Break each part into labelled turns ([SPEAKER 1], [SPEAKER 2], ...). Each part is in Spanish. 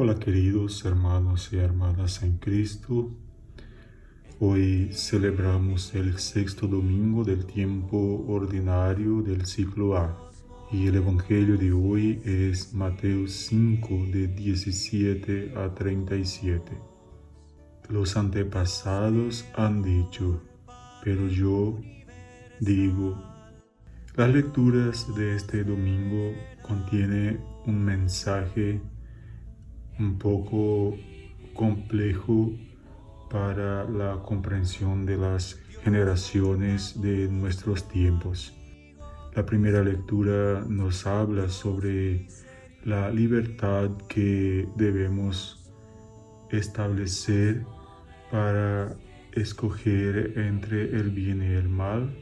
[SPEAKER 1] Hola queridos hermanos y hermanas en Cristo. Hoy celebramos el sexto domingo del tiempo ordinario del ciclo A y el Evangelio de hoy es Mateo 5 de 17 a 37. Los antepasados han dicho, pero yo digo, las lecturas de este domingo contienen un mensaje un poco complejo para la comprensión de las generaciones de nuestros tiempos. La primera lectura nos habla sobre la libertad que debemos establecer para escoger entre el bien y el mal,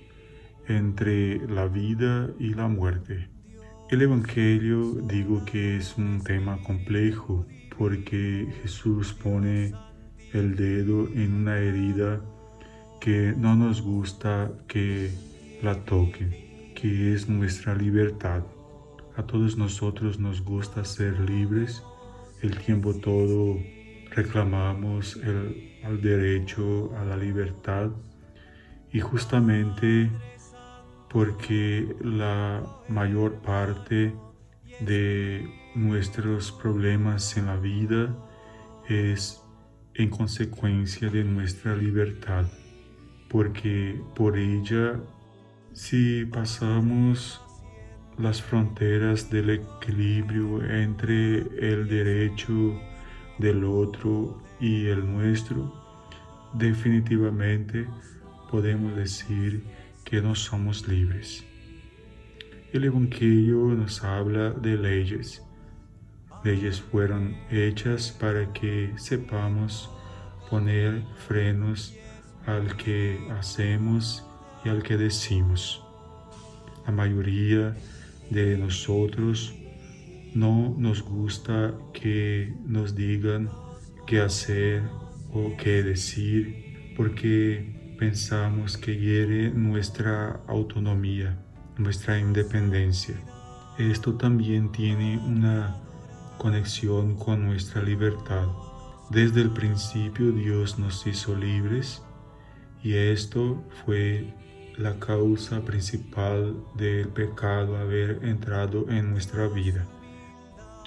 [SPEAKER 1] entre la vida y la muerte. El Evangelio digo que es un tema complejo porque Jesús pone el dedo en una herida que no nos gusta que la toquen, que es nuestra libertad. A todos nosotros nos gusta ser libres, el tiempo todo reclamamos el derecho a la libertad y justamente porque la mayor parte de nuestros problemas en la vida es en consecuencia de nuestra libertad, porque por ella, si pasamos las fronteras del equilibrio entre el derecho del otro y el nuestro, definitivamente podemos decir que no somos libres. El Evangelio nos habla de leyes. Leyes fueron hechas para que sepamos poner frenos al que hacemos y al que decimos. La mayoría de nosotros no nos gusta que nos digan qué hacer o qué decir porque pensamos que hiere nuestra autonomía nuestra independencia. Esto también tiene una conexión con nuestra libertad. Desde el principio Dios nos hizo libres y esto fue la causa principal del pecado haber entrado en nuestra vida.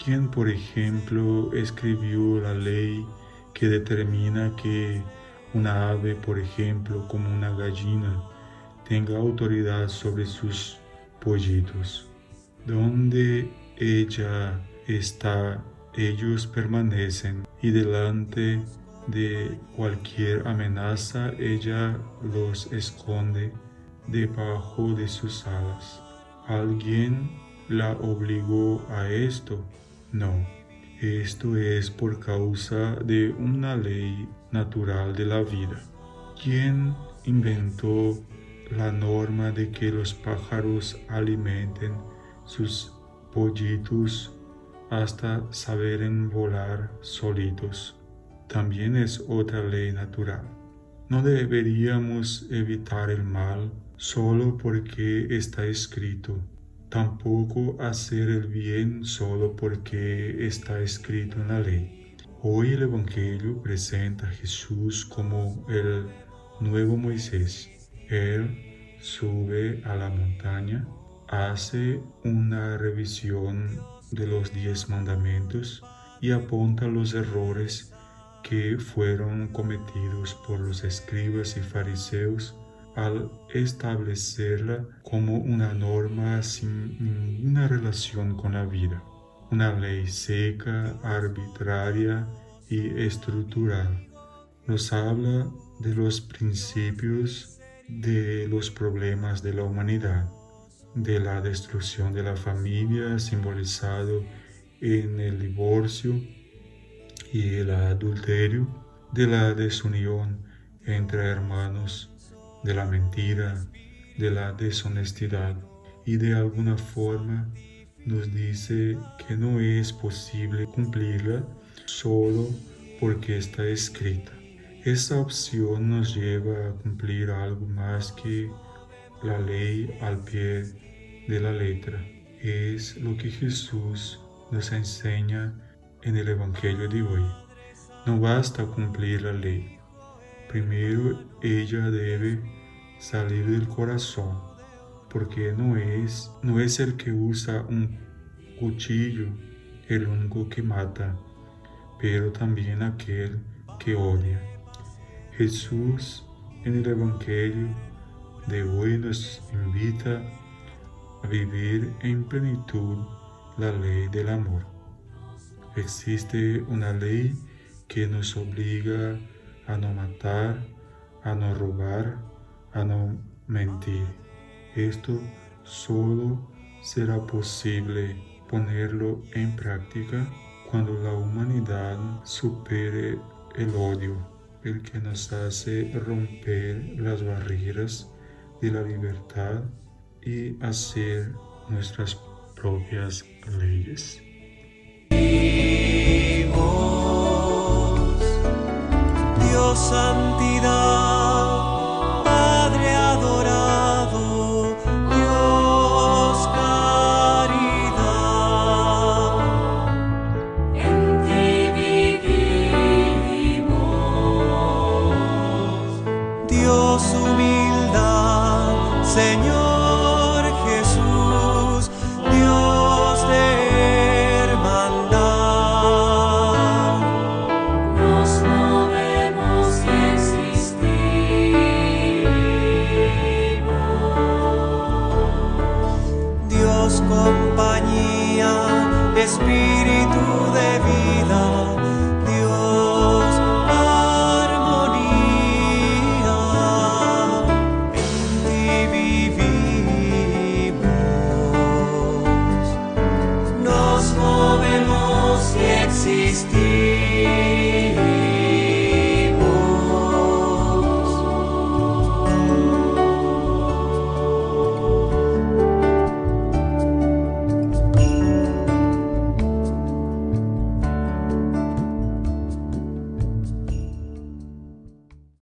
[SPEAKER 1] ¿Quién, por ejemplo, escribió la ley que determina que una ave, por ejemplo, como una gallina, tenga autoridad sobre sus pollitos. Donde ella está, ellos permanecen y delante de cualquier amenaza ella los esconde debajo de sus alas. ¿Alguien la obligó a esto? No. Esto es por causa de una ley natural de la vida. ¿Quién inventó la norma de que los pájaros alimenten sus pollitos hasta saberen volar solitos. También es otra ley natural. No deberíamos evitar el mal solo porque está escrito, tampoco hacer el bien solo porque está escrito en la ley. Hoy el Evangelio presenta a Jesús como el nuevo Moisés él sube a la montaña, hace una revisión de los diez mandamientos y apunta los errores que fueron cometidos por los escribas y fariseos al establecerla como una norma sin ninguna relación con la vida, una ley seca, arbitraria y estructural. Nos habla de los principios de los problemas de la humanidad, de la destrucción de la familia simbolizado en el divorcio y el adulterio, de la desunión entre hermanos, de la mentira, de la deshonestidad y de alguna forma nos dice que no es posible cumplirla solo porque está escrita. Esta opción nos lleva a cumplir algo más que la ley al pie de la letra. Es lo que Jesús nos enseña en el Evangelio de hoy. No basta cumplir la ley. Primero ella debe salir del corazón, porque no es, no es el que usa un cuchillo el único que mata, pero también aquel que odia. Jesús en el Evangelio de hoy nos invita a vivir en plenitud la ley del amor. Existe una ley que nos obliga a no matar, a no robar, a no mentir. Esto solo será posible ponerlo en práctica cuando la humanidad supere el odio, el que nos hace romper las barreras de la libertad y hacer nuestras propias leyes.
[SPEAKER 2] Dios santidad, compañía, Espíritu de